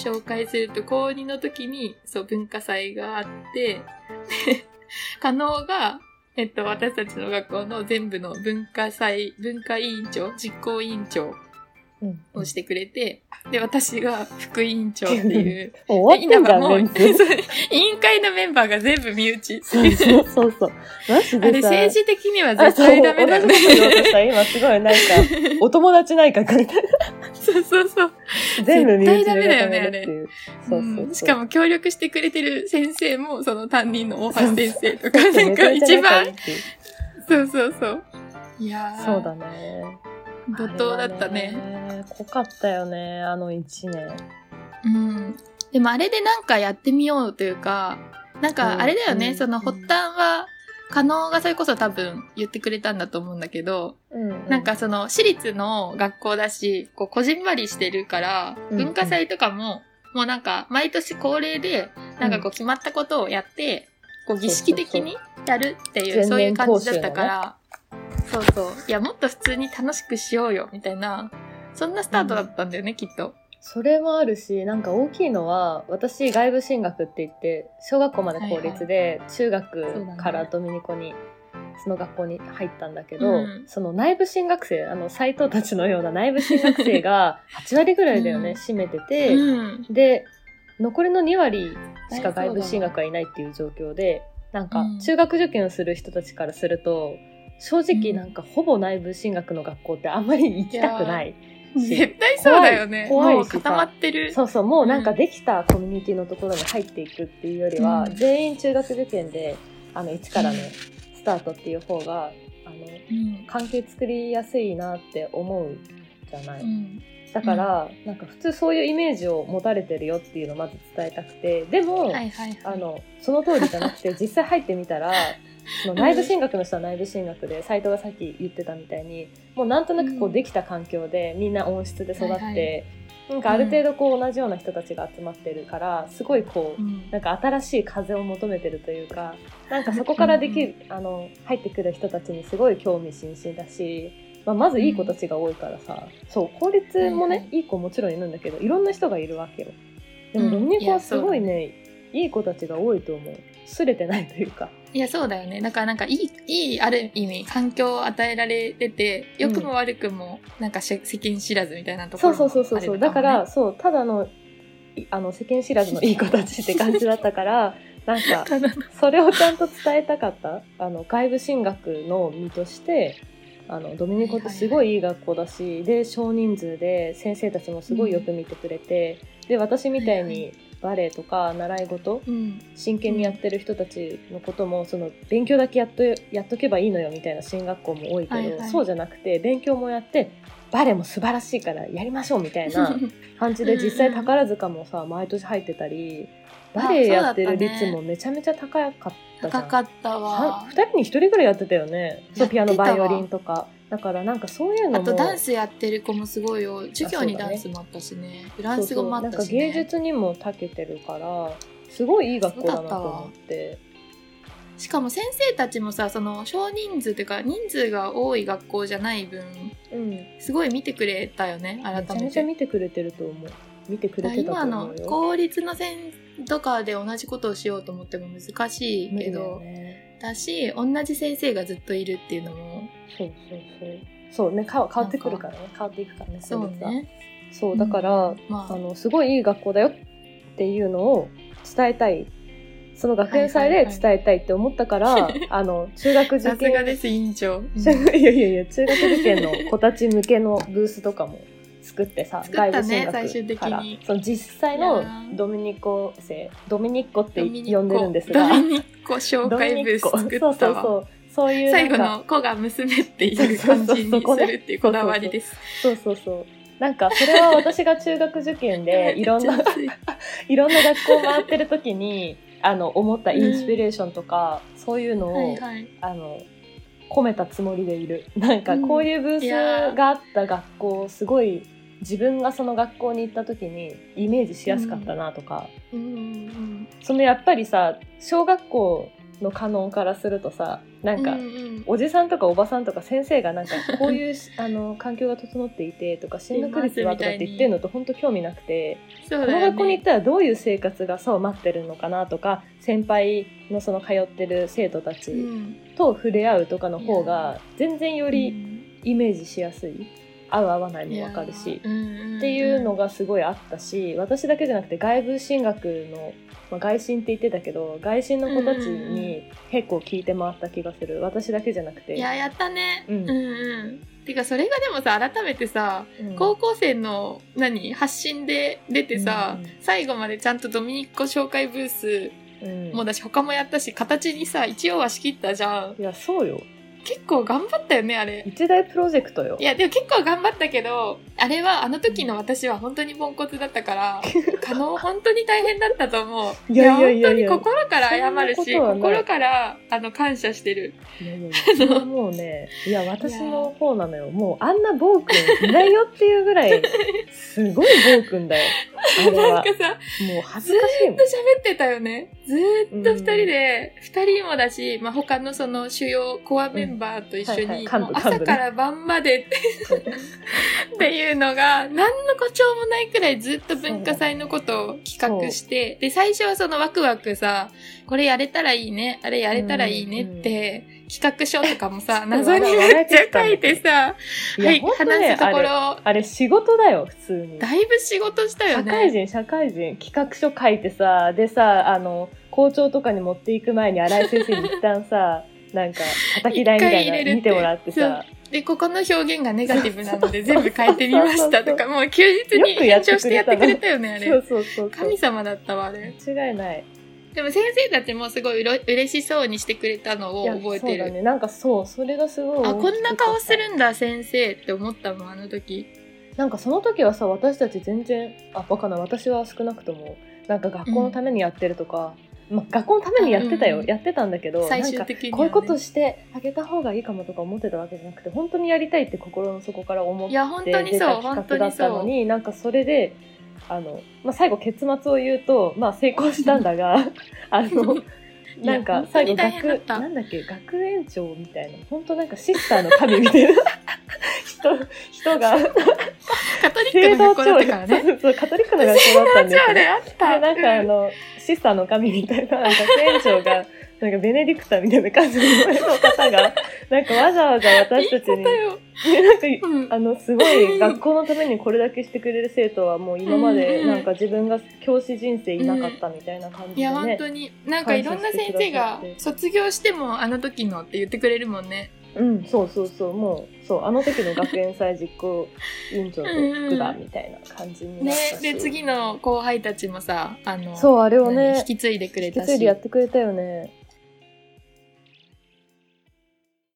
紹介すると、高2の時に、そう、文化祭があって、で、加納が、えっと、私たちの学校の全部の文化祭、文化委員長、実行委員長うん。をしてくれて、で、私が副委員長っていう、終わってんも う、委員会のメンバーが全部身内。そうそうそうそう。マジあれ。政治的にはあ絶対ダメだよね今すごいなんか、お友達内閣みたいな。そうそうそう。全部身内だよね固めるっていう。そうそうしかも協力してくれてる先生も、その担任の大橋先生とか、なんか一番、そうそうそう。いやーそうだね。怒涛だったね。濃かったよね、あの一年。うん。でもあれでなんかやってみようというか、なんかあれだよね、うんその発端は、加納がそれこそ多分言ってくれたんだと思うんだけど、うんなんかその私立の学校だし、こうこじんまりしてるから、うん文化祭とかも、もうなんか毎年恒例で、なんかこう決まったことをやって、こう儀式的にやるっていう、そういう感じだったから、そうそう。いや、もっと普通に楽しくしようよ、みたいな、そんなスタートだったんだよね、きっと。それもあるし、なんか大きいのは、私外部進学って言って、小学校まで公立で、中学ねからドミニコに、その学校に入ったんだけど、うん。その内部進学生、あの、斎藤たちのような内部進学生が 8割ぐらいだよね、うん。占めてて、うん。で、残りの2割しか外部進学はいないっていう状況で、なんかうん。中学受験をする人たちからすると、正直なんかほぼ内部進学の学校ってあんまり行きたくない。絶対そうだよね。怖いもう固まってる。そうそう、もうなんかできたコミュニティのところに入っていくっていうよりは、うん全員中学受験で、あの、一からのうんスタートっていう方が、あの、うん関係作りやすいなって思うじゃない。うんだから、なんか普通そういうイメージを持たれてるよっていうのをまず伝えたくて、でも、はいはいはい。あの、その通りじゃなくて、実際入ってみたら、内部進学の人は内部進学で、斎藤がさっき言ってたみたいに、もうなんとなくこううんできた環境で、みんな温室で育って、はいはい。なんかある程度こう同じような人たちが集まってるから、すごいこう、うん。なんか新しい風を求めてるというか、なんかそこからできる、あの、入ってくる人たちにすごい興味津々だし、まあ、まずいい子たちが多いからさ、そう、公立もね、はいはい。いい子もちろんいるんだけど、いろんな人がいるわけよ。でも、うん。ドミニコはすごいね、いい子たちが多いと思う。すれてないというか。いや、そうだよね。だからなんかいい、いい、ある意味、環境を与えられてて、良くも悪くも、なんか世世間知らずみたいなとこそうろもそうそうそうそう。だから、そう、ただの、いあの、世間知らずの いい子たちって感じだったから、なんか、それをちゃんと伝えたかった。あの、外部進学の身として、あの、ドミニコってすごいいい学校だし、で、少人数で先生たちもすごいよく見てくれて、で、私みたいにバレエとか習い事、うん。真剣にやってる人たちのことも、その、勉強だけやっと、やっとけばいいのよみたいな進学校も多いけど、はいはいそうじゃなくて、勉強もやって、バレエも素晴らしいからやりましょうみたいな 感じで実際宝塚もさ毎年入ってたりバレエやってる率もめちゃめちゃ高かったじゃん。高かったはわ。2人に1人ぐらいやってたよねそうピアノバイオリンとかだからなんかそういうのもあとダンスやってる子もすごいよ。授業にダンスもあったしね。フランス語もあったし、ね。そうそうなんか芸術にも長けてるからすごいいい学校だなと思ってしかも先生たちもさ、その少人数っていうか人数が多い学校じゃない分、うんめすごい見てくれたよね、改めて。ちゃめちゃ見てくれてると思う見てくれてたと今の思うよ公立の線とかで同じことをしようと思っても難しいけど、よねだし、同じ先生がずっといるっていうのも、そうそうそう。そうね変わ変わってくるからね。変わっていくからねそう公立は。ね。そうだから、まあ、あのすごいいい学校だよっていうのを伝えたい。その学園祭で伝えたいって思ったから、あの中学受さす験がです、委員長。いやいやいや中学受験の子たち向けのブースとかも作ってさ、ね外部進学から。に。その実際のー。ドミニコ生ドミニコって呼んでるんですが。ドミニコ紹介ブース作ったわ。そうそうそういう最後の子が娘っていう感じにするっていうこだわりです。そうそうそう。なんかそれは私が中学受験で いろんない。いろんな学校回ってる時にあの思ったインスピレーションとか、そういうのを、はいはい。あの込めたつもりでいる。なんかうん。こういうブースがあった学校すごい自分がその学校に行った時にイメージしやすかったなとか、うんうん。そのやっぱりさ小学校のカノンからするとさなんか、うんうんおじさんとかおばさんとか先生がなんかこういう あの環境が整っていてとか進学率はとかって言ってるのと本当興味なくて、そうだよこの学校に行ねったらどういう生活がさを待ってるのかなとか先輩のその通ってる生徒たちうん。と触れ合うとかの方が全然ようりん。イメージしやすい合う合わないも分かるし。うんうんっていうのがすごいあったし私だけじゃなくて外部進学の、まあ、外進って言ってたけど外進の子たちに結構聞いて回った気がする。私だけじゃなくて。いややったね、ううんん、うん。てかそれがでもさ改めてさうん。高校生の何発信で出てさ、うんうん。最後までちゃんとドミニッコ紹介ブースうん。もだし他もやったし形にさ一応は仕切ったじゃん。いやそうよ結構頑張ったよねあれ。一大プロジェクトよ。いやでも結構頑張ったけどあれはあの時の私は本当にポンコツだったから可能本当に大変だったと思う。いやいやいやいや。本当に心から謝るし心からあの感謝してる。いやいやもうねいや私の方なのよ。もうあんな暴君いないよっていうぐらいすごい暴君だよ。なんはかさもう恥ずずかしいもん。ーっと喋ってたよね。ずーっと二人で、二、人もだし、まあ、他のその主要コアメンバーと一緒に、朝から晩まで っていうのが、何の誇張もないくらいずっと文化祭のことを企画して、で、最初はそのワクワクさ、これやれたらいいね、あれやれたらいいねって、企画書とかもさ、謎にめっちゃ書いてさ、はい、話すところ、あれ仕事だよ普通に。だいぶ仕事したよね。社会人社会人企画書書いてさでさあの校長とかに持っていく前に新井先生に一旦さなんか叩き台みたいなの見てもらってさで、ここの表現がネガティブなので全部変えてみましたとか、もう休日に延長してやってくれたよね、あれ。そうそうそう神様だったわ、あれ。間違いないでも先生たちもすごいうろ嬉しそうにしてくれたのを覚えてる。そうだねなんかそうそれがすごいあ、こんな顔すんるんだ、先生って思ったもん、あの時。なんかその時はさ私たち全然あわかんない私は少なくともなんか学校のためにやってるとか、まあ、学校のためにやってたよ、うんやってたんだけど最なんか終的には、ね。こういうことしてあげた方がいいかもとか思ってたわけじゃなくて本当にやりたいって心の底から思って出た企画だ。ったのになんかそれであの、まあ、最後結末を言うと、まあ、成功したんだが あのなんか最後学なんだっけ学園長みたいな本当なんかシスターの神みたいな 人人がカトリックの学校だったからね。そうカトリックの学校だったんですよあれあった。でなんかあうんのシスターの神みたいな学園長が なんかベネディクターみたいな感じの方がなんかわざわざ私たちに。ねなんかうんあのすごい学校のためにこれだけしてくれる生徒はもう今までうんなんか自分が教師人生いなかったみたいな感じでいや、本ね。当に、なんかいろんな先生が卒業してもあの時のって言ってくれるもんね。うん、そうそうそう、もう、そう、あの時の学園祭実行委員長と副だみたいな感じになねったし。、で、次の後輩たちもさ、あの、そう、あれを何ね引、き継いでくれ引きたし。継いでやってくれたよね。